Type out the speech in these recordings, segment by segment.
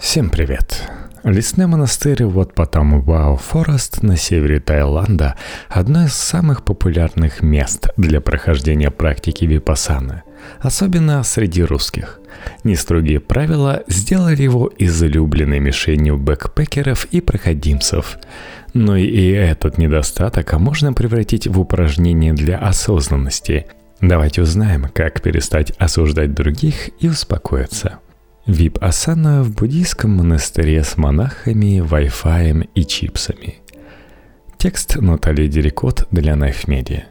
Всем привет! Лесной монастырь вот потом Вау Форест на севере Таиланда – одно из самых популярных мест для прохождения практики випасаны, особенно среди русских. Нестрогие правила сделали его излюбленной мишенью бэкпекеров и проходимцев. Но и этот недостаток можно превратить в упражнение для осознанности. Давайте узнаем, как перестать осуждать других и успокоиться – Вип-асана в буддийском монастыре с монахами, Wi-Fi и чипсами. Текст Натальи Дерекот для Media.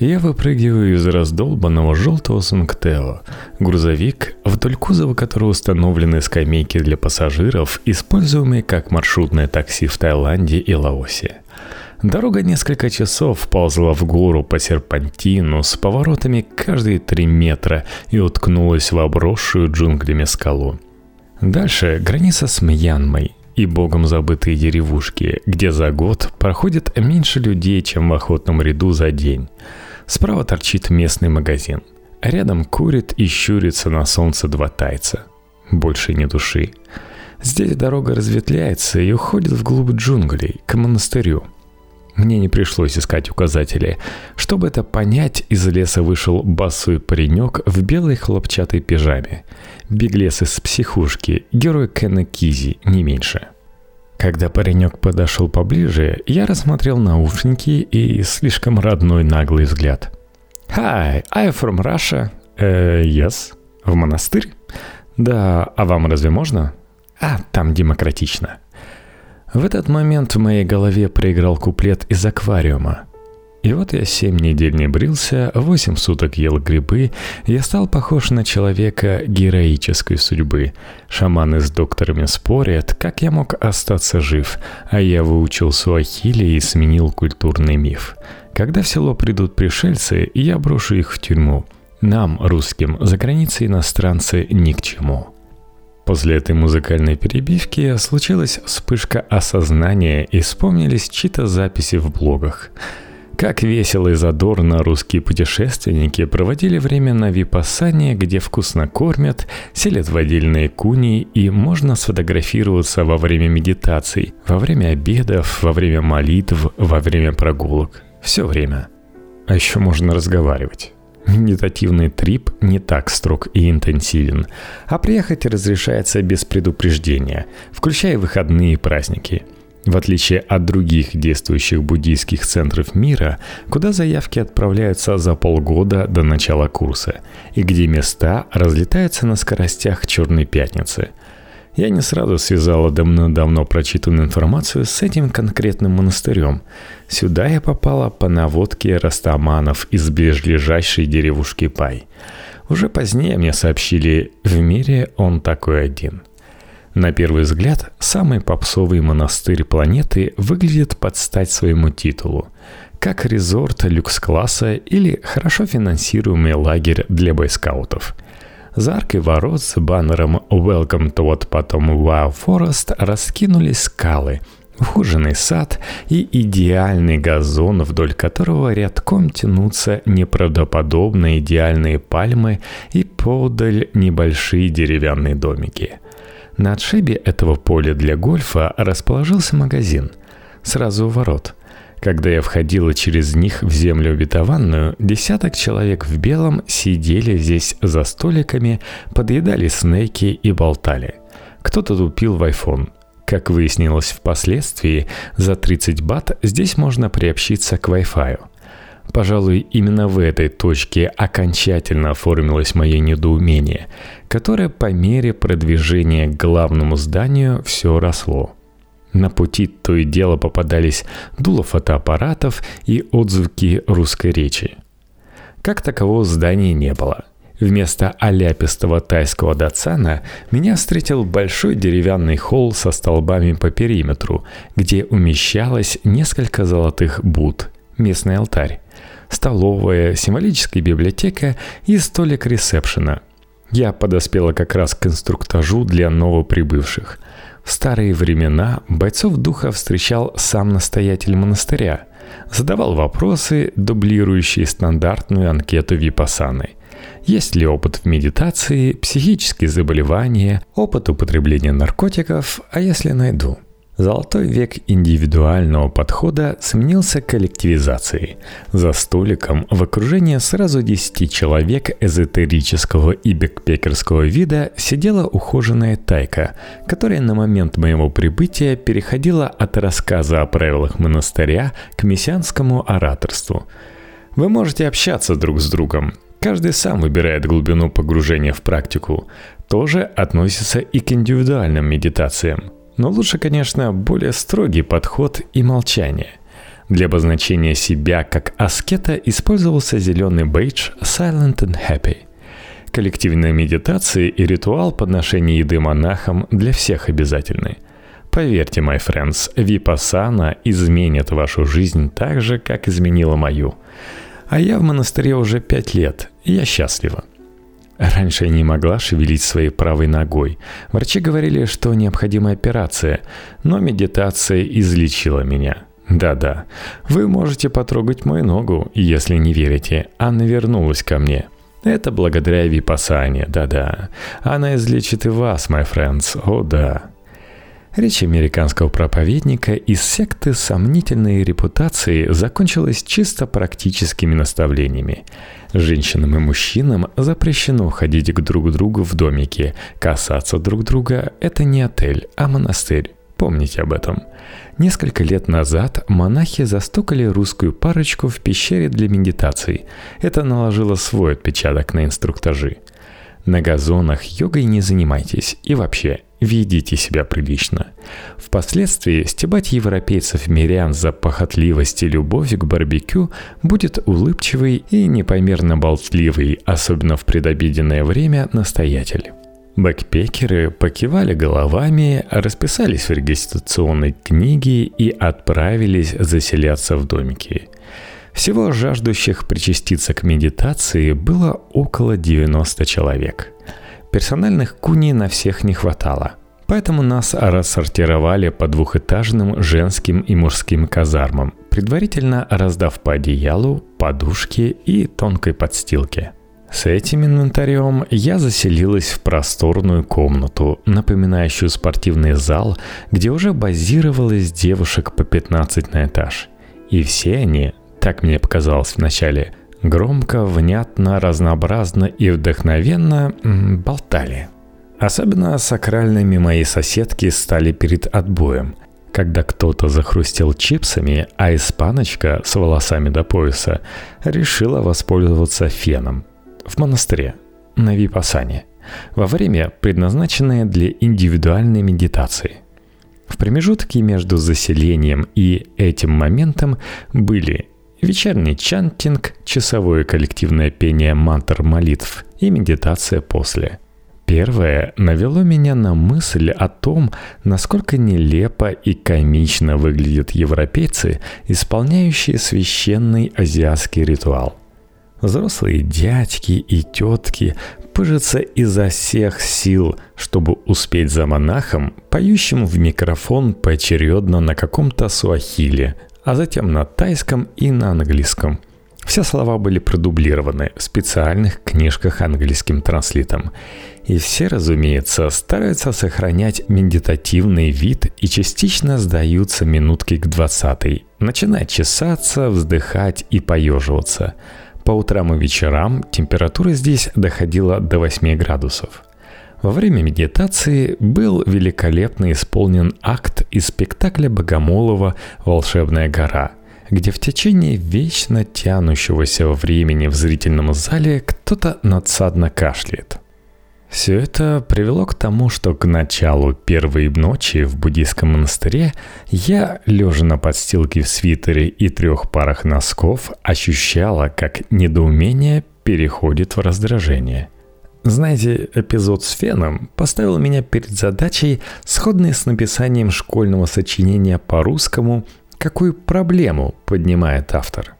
Я выпрыгиваю из раздолбанного желтого Сунгтео. Грузовик, вдоль кузова которого установлены скамейки для пассажиров, используемые как маршрутное такси в Таиланде и Лаосе. Дорога несколько часов ползла в гору по серпантину с поворотами каждые три метра и уткнулась в обросшую джунглями скалу. Дальше граница с Мьянмой и богом забытые деревушки, где за год проходит меньше людей, чем в охотном ряду за день. Справа торчит местный магазин. Рядом курит и щурится на солнце два тайца. Больше ни души. Здесь дорога разветвляется и уходит вглубь джунглей, к монастырю – мне не пришлось искать указатели. Чтобы это понять, из леса вышел босой паренек в белой хлопчатой пижаме. Беглец из психушки, герой Кена Кизи, не меньше. Когда паренек подошел поближе, я рассмотрел наушники и слишком родной наглый взгляд. «Hi, I'm from Russia». «Э, yes». «В монастырь?» «Да, а вам разве можно?» «А, там демократично». В этот момент в моей голове проиграл куплет из аквариума. И вот я семь недель не брился, восемь суток ел грибы, я стал похож на человека героической судьбы. Шаманы с докторами спорят, как я мог остаться жив, а я выучил суахили и сменил культурный миф. Когда в село придут пришельцы, я брошу их в тюрьму. Нам, русским, за границей иностранцы ни к чему. После этой музыкальной перебивки случилась вспышка осознания и вспомнились чьи-то записи в блогах. Как весело и задорно русские путешественники проводили время на Випассане, где вкусно кормят, селят в отдельные куни и можно сфотографироваться во время медитаций, во время обедов, во время молитв, во время прогулок. Все время. А еще можно разговаривать. Медитативный трип не так строг и интенсивен, а приехать разрешается без предупреждения, включая выходные и праздники. В отличие от других действующих буддийских центров мира, куда заявки отправляются за полгода до начала курса, и где места разлетаются на скоростях Черной Пятницы – я не сразу связала давно-давно прочитанную информацию с этим конкретным монастырем. Сюда я попала по наводке растаманов из ближайшей деревушки Пай. Уже позднее мне сообщили, в мире он такой один. На первый взгляд, самый попсовый монастырь планеты выглядит под стать своему титулу как резорт люкс-класса или хорошо финансируемый лагерь для бойскаутов – за аркой ворот с баннером «Welcome to what потом Wow Forest» раскинулись скалы, ухоженный сад и идеальный газон, вдоль которого рядком тянутся неправдоподобно идеальные пальмы и подаль небольшие деревянные домики. На отшибе этого поля для гольфа расположился магазин. Сразу у ворот – когда я входила через них в землю обетованную, десяток человек в белом сидели здесь за столиками, подъедали снеки и болтали. Кто-то тупил в iPhone. Как выяснилось впоследствии, за 30 бат здесь можно приобщиться к Wi-Fi. Пожалуй, именно в этой точке окончательно оформилось мое недоумение, которое по мере продвижения к главному зданию все росло – на пути то и дело попадались дуло фотоаппаратов и отзвуки русской речи. Как такового здания не было. Вместо аляпистого тайского датсана меня встретил большой деревянный холл со столбами по периметру, где умещалось несколько золотых буд, местный алтарь, столовая, символическая библиотека и столик ресепшена. Я подоспела как раз к инструктажу для новоприбывших – старые времена бойцов духа встречал сам настоятель монастыря, задавал вопросы, дублирующие стандартную анкету Випасаны. есть ли опыт в медитации, психические заболевания, опыт употребления наркотиков, а если найду – Золотой век индивидуального подхода сменился коллективизацией. За столиком в окружении сразу 10 человек эзотерического и бэкпекерского вида сидела ухоженная тайка, которая на момент моего прибытия переходила от рассказа о правилах монастыря к мессианскому ораторству. Вы можете общаться друг с другом, Каждый сам выбирает глубину погружения в практику. Тоже относится и к индивидуальным медитациям. Но лучше, конечно, более строгий подход и молчание. Для обозначения себя как аскета использовался зеленый бейдж «Silent and Happy». Коллективная медитация и ритуал подношения еды монахам для всех обязательны. Поверьте, my friends, випасана изменит вашу жизнь так же, как изменила мою. А я в монастыре уже пять лет, и я счастлива. Раньше я не могла шевелить своей правой ногой. Врачи говорили, что необходима операция, но медитация излечила меня. Да-да, вы можете потрогать мою ногу, если не верите. Анна вернулась ко мне. Это благодаря Випасане, да-да. Она излечит и вас, my friends, о да. Речь американского проповедника из секты сомнительной репутации закончилась чисто практическими наставлениями. Женщинам и мужчинам запрещено ходить к друг другу в домике. Касаться друг друга – это не отель, а монастырь. Помните об этом. Несколько лет назад монахи застукали русскую парочку в пещере для медитаций. Это наложило свой отпечаток на инструктажи. На газонах йогой не занимайтесь и вообще ведите себя прилично. Впоследствии стебать европейцев-мирян за похотливость и любовь к барбекю будет улыбчивый и непомерно болтливый, особенно в предобеденное время, настоятель. Бэкпекеры покивали головами, расписались в регистрационной книге и отправились заселяться в домики. Всего жаждущих причаститься к медитации было около 90 человек – Персональных куни на всех не хватало. Поэтому нас рассортировали по двухэтажным женским и мужским казармам, предварительно раздав по одеялу, подушке и тонкой подстилке. С этим инвентарем я заселилась в просторную комнату, напоминающую спортивный зал, где уже базировалось девушек по 15 на этаж. И все они, так мне показалось вначале, громко, внятно, разнообразно и вдохновенно болтали. Особенно сакральными мои соседки стали перед отбоем, когда кто-то захрустел чипсами, а испаночка с волосами до пояса решила воспользоваться феном в монастыре на Випасане во время, предназначенное для индивидуальной медитации. В промежутке между заселением и этим моментом были вечерний чантинг, часовое коллективное пение мантр молитв и медитация после. Первое навело меня на мысль о том, насколько нелепо и комично выглядят европейцы, исполняющие священный азиатский ритуал. Взрослые дядьки и тетки пыжатся изо всех сил, чтобы успеть за монахом, поющим в микрофон поочередно на каком-то суахиле, а затем на тайском и на английском. Все слова были продублированы в специальных книжках английским транслитом. И все, разумеется, стараются сохранять медитативный вид и частично сдаются минутки к двадцатой, начинать чесаться, вздыхать и поеживаться. По утрам и вечерам температура здесь доходила до 8 градусов – во время медитации был великолепно исполнен акт из спектакля Богомолова «Волшебная гора», где в течение вечно тянущегося времени в зрительном зале кто-то надсадно кашляет. Все это привело к тому, что к началу первой ночи в буддийском монастыре я, лежа на подстилке в свитере и трех парах носков, ощущала, как недоумение переходит в раздражение – знаете, эпизод с Феном поставил меня перед задачей, сходной с написанием школьного сочинения по-русскому «Какую проблему поднимает автор?».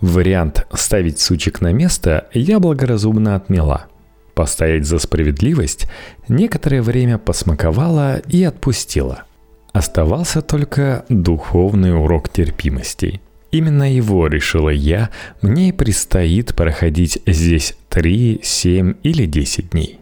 Вариант «ставить сучек на место» я благоразумно отмела. Постоять за справедливость некоторое время посмаковала и отпустила. Оставался только духовный урок терпимости – Именно его, решила я, мне и предстоит проходить здесь 3, 7 или 10 дней.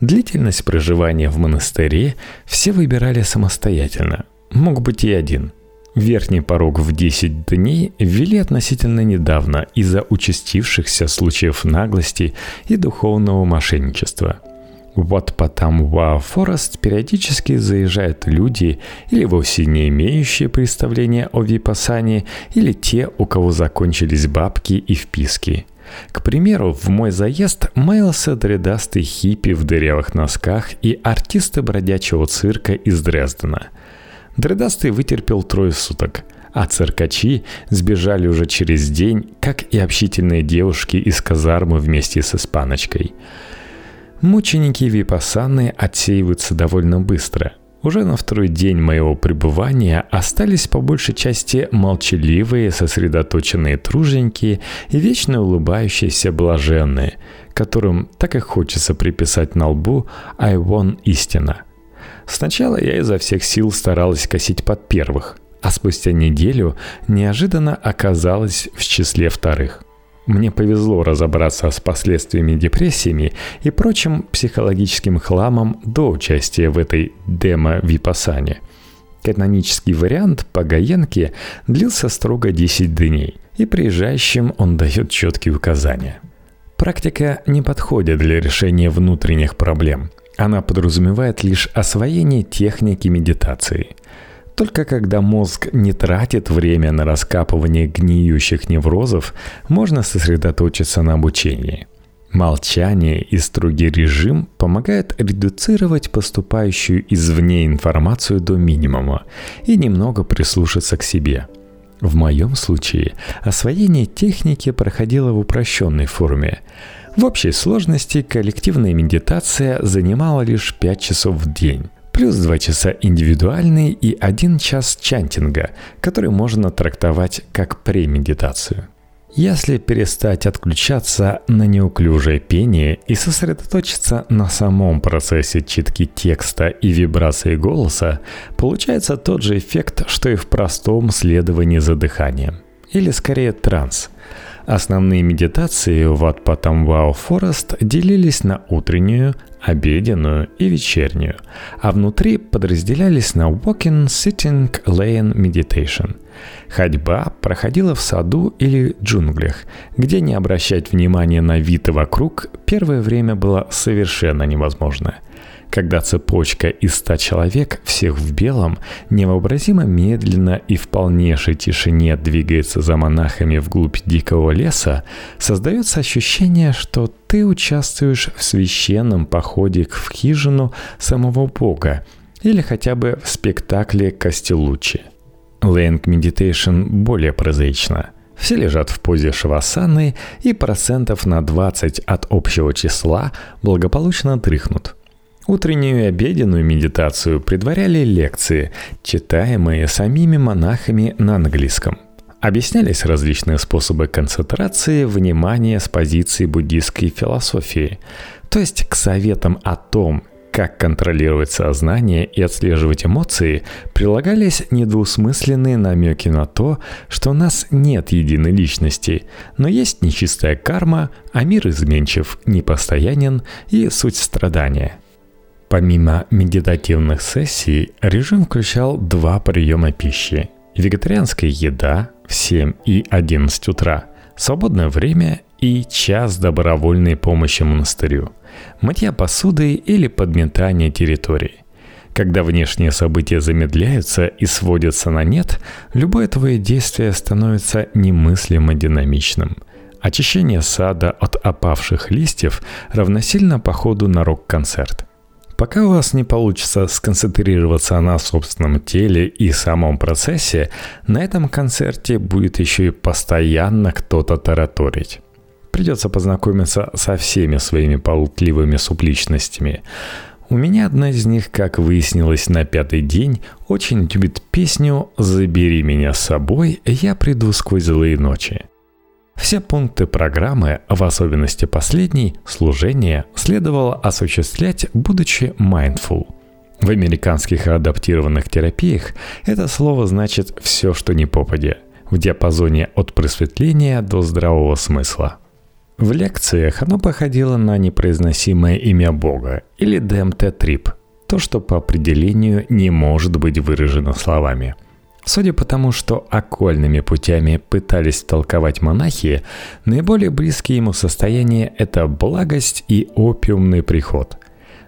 Длительность проживания в монастыре все выбирали самостоятельно. Мог быть и один. Верхний порог в 10 дней ввели относительно недавно из-за участившихся случаев наглости и духовного мошенничества – вот потому в Forest периодически заезжают люди, или вовсе не имеющие представления о випасане, или те, у кого закончились бабки и вписки. К примеру, в мой заезд маялся дредастый хиппи в дырявых носках и артисты бродячего цирка из Дрездена. Дредастый вытерпел трое суток, а циркачи сбежали уже через день, как и общительные девушки из казармы вместе с испаночкой – Мученики Випасаны отсеиваются довольно быстро. Уже на второй день моего пребывания остались по большей части молчаливые, сосредоточенные труженики и вечно улыбающиеся блаженные, которым так и хочется приписать на лбу «I won истина». Сначала я изо всех сил старалась косить под первых, а спустя неделю неожиданно оказалась в числе вторых – мне повезло разобраться с последствиями депрессиями и прочим психологическим хламом до участия в этой демо-випасане. Канонический вариант по Гаенке длился строго 10 дней, и приезжающим он дает четкие указания. Практика не подходит для решения внутренних проблем. Она подразумевает лишь освоение техники медитации – только когда мозг не тратит время на раскапывание гниющих неврозов, можно сосредоточиться на обучении. Молчание и строгий режим помогают редуцировать поступающую извне информацию до минимума и немного прислушаться к себе. В моем случае освоение техники проходило в упрощенной форме. В общей сложности коллективная медитация занимала лишь 5 часов в день плюс 2 часа индивидуальный и 1 час чантинга, который можно трактовать как премедитацию. Если перестать отключаться на неуклюжее пение и сосредоточиться на самом процессе читки текста и вибрации голоса, получается тот же эффект, что и в простом следовании за дыханием. Или скорее транс – Основные медитации в Атпатам Вау Форест делились на утреннюю, обеденную и вечернюю, а внутри подразделялись на Walking, Sitting, Laying Meditation. Ходьба проходила в саду или джунглях, где не обращать внимания на вид вокруг первое время было совершенно невозможно – когда цепочка из ста человек, всех в белом, невообразимо медленно и в полнейшей тишине двигается за монахами вглубь дикого леса, создается ощущение, что ты участвуешь в священном походе в хижину самого Бога или хотя бы в спектакле Костелучи. Лэнг Meditation более прозаично – все лежат в позе шавасаны и процентов на 20 от общего числа благополучно дрыхнут – Утреннюю и обеденную медитацию предваряли лекции, читаемые самими монахами на английском. Объяснялись различные способы концентрации внимания с позиции буддийской философии, то есть к советам о том, как контролировать сознание и отслеживать эмоции, прилагались недвусмысленные намеки на то, что у нас нет единой личности, но есть нечистая карма, а мир изменчив, непостоянен и суть страдания – Помимо медитативных сессий, режим включал два приема пищи. Вегетарианская еда 7 и 11 утра, свободное время и час добровольной помощи монастырю, мытья посуды или подметание территории. Когда внешние события замедляются и сводятся на нет, любое твое действие становится немыслимо динамичным – Очищение сада от опавших листьев равносильно походу на рок-концерт. Пока у вас не получится сконцентрироваться на собственном теле и самом процессе, на этом концерте будет еще и постоянно кто-то тараторить. Придется познакомиться со всеми своими болтливыми субличностями. У меня одна из них, как выяснилось на пятый день, очень любит песню «Забери меня с собой, я приду сквозь злые ночи». Все пункты программы, в особенности последний, служение, следовало осуществлять, будучи mindful. В американских адаптированных терапиях это слово значит «все, что не попадя», в диапазоне от просветления до здравого смысла. В лекциях оно походило на непроизносимое имя Бога или ДМТ-трип, то, что по определению не может быть выражено словами. Судя по тому, что окольными путями пытались толковать монахи, наиболее близкие ему состояния – это благость и опиумный приход.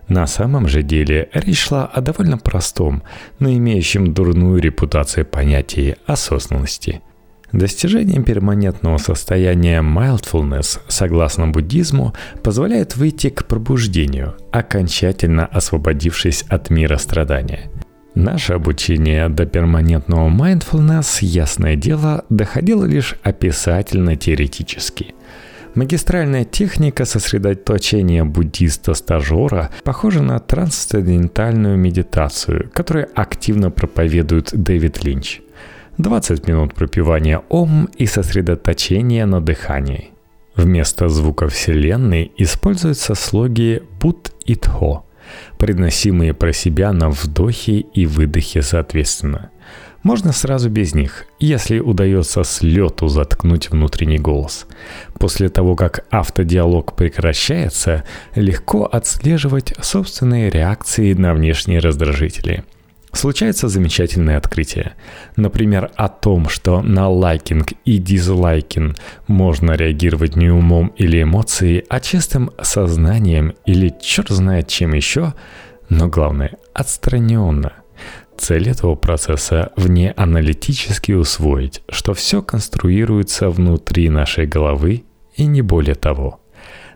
На самом же деле речь шла о довольно простом, но имеющем дурную репутацию понятии осознанности – Достижение перманентного состояния mindfulness, согласно буддизму, позволяет выйти к пробуждению, окончательно освободившись от мира страдания. Наше обучение до перманентного mindfulness, ясное дело, доходило лишь описательно-теоретически – Магистральная техника сосредоточения буддиста-стажера похожа на трансцендентальную медитацию, которую активно проповедует Дэвид Линч. 20 минут пропивания ом и сосредоточения на дыхании. Вместо звука Вселенной используются слоги «бут» и «тхо», предносимые про себя на вдохе и выдохе соответственно. Можно сразу без них, если удается с лету заткнуть внутренний голос. После того, как автодиалог прекращается, легко отслеживать собственные реакции на внешние раздражители – случается замечательное открытие. Например, о том, что на лайкинг и дизлайкинг можно реагировать не умом или эмоцией, а чистым сознанием или черт знает чем еще, но главное – отстраненно. Цель этого процесса вне аналитически усвоить, что все конструируется внутри нашей головы и не более того –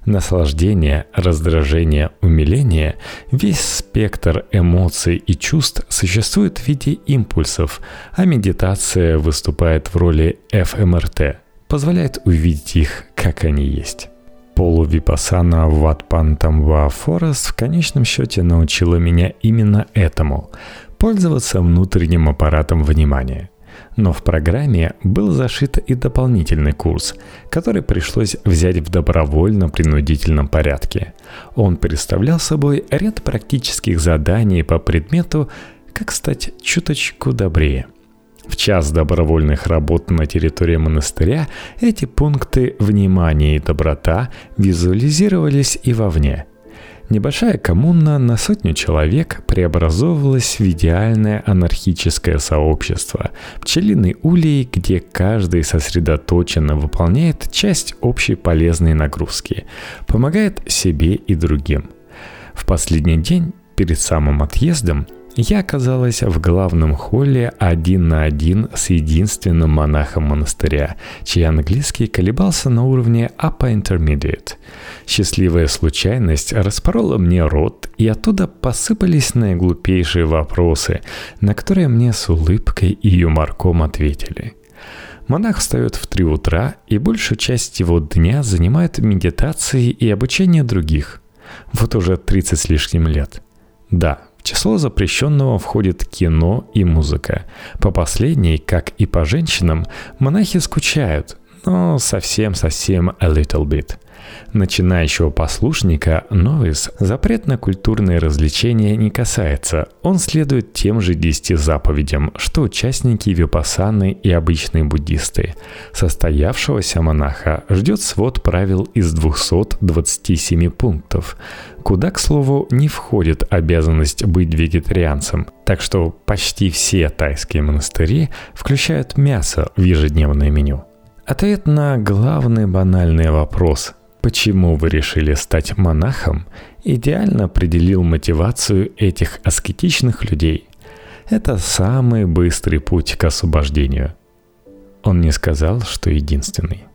наслаждение, раздражение, умиление, весь спектр эмоций и чувств существует в виде импульсов, а медитация выступает в роли ФМРТ, позволяет увидеть их, как они есть. Полувипасана Ватпантамва Форест в конечном счете научила меня именно этому – пользоваться внутренним аппаратом внимания – но в программе был зашит и дополнительный курс, который пришлось взять в добровольно-принудительном порядке. Он представлял собой ряд практических заданий по предмету «Как стать чуточку добрее». В час добровольных работ на территории монастыря эти пункты внимания и доброта визуализировались и вовне – Небольшая коммуна на сотню человек преобразовывалась в идеальное анархическое сообщество, пчелиный улей, где каждый сосредоточенно выполняет часть общей полезной нагрузки, помогает себе и другим. В последний день перед самым отъездом я оказалась в главном холле один на один с единственным монахом монастыря, чей английский колебался на уровне Upper Intermediate. Счастливая случайность распорола мне рот, и оттуда посыпались наиглупейшие вопросы, на которые мне с улыбкой и юморком ответили. Монах встает в три утра и большую часть его дня занимает медитацией и обучением других. Вот уже 30 с лишним лет. Да, число запрещенного входит кино и музыка. По последней, как и по женщинам, монахи скучают, но совсем-совсем a little bit – Начинающего послушника новис запрет на культурные развлечения не касается. Он следует тем же десяти заповедям, что участники випасаны и обычные буддисты. Состоявшегося монаха ждет свод правил из 227 пунктов, куда, к слову, не входит обязанность быть вегетарианцем. Так что почти все тайские монастыри включают мясо в ежедневное меню. Ответ на главный банальный вопрос Почему вы решили стать монахом, идеально определил мотивацию этих аскетичных людей. Это самый быстрый путь к освобождению. Он не сказал, что единственный.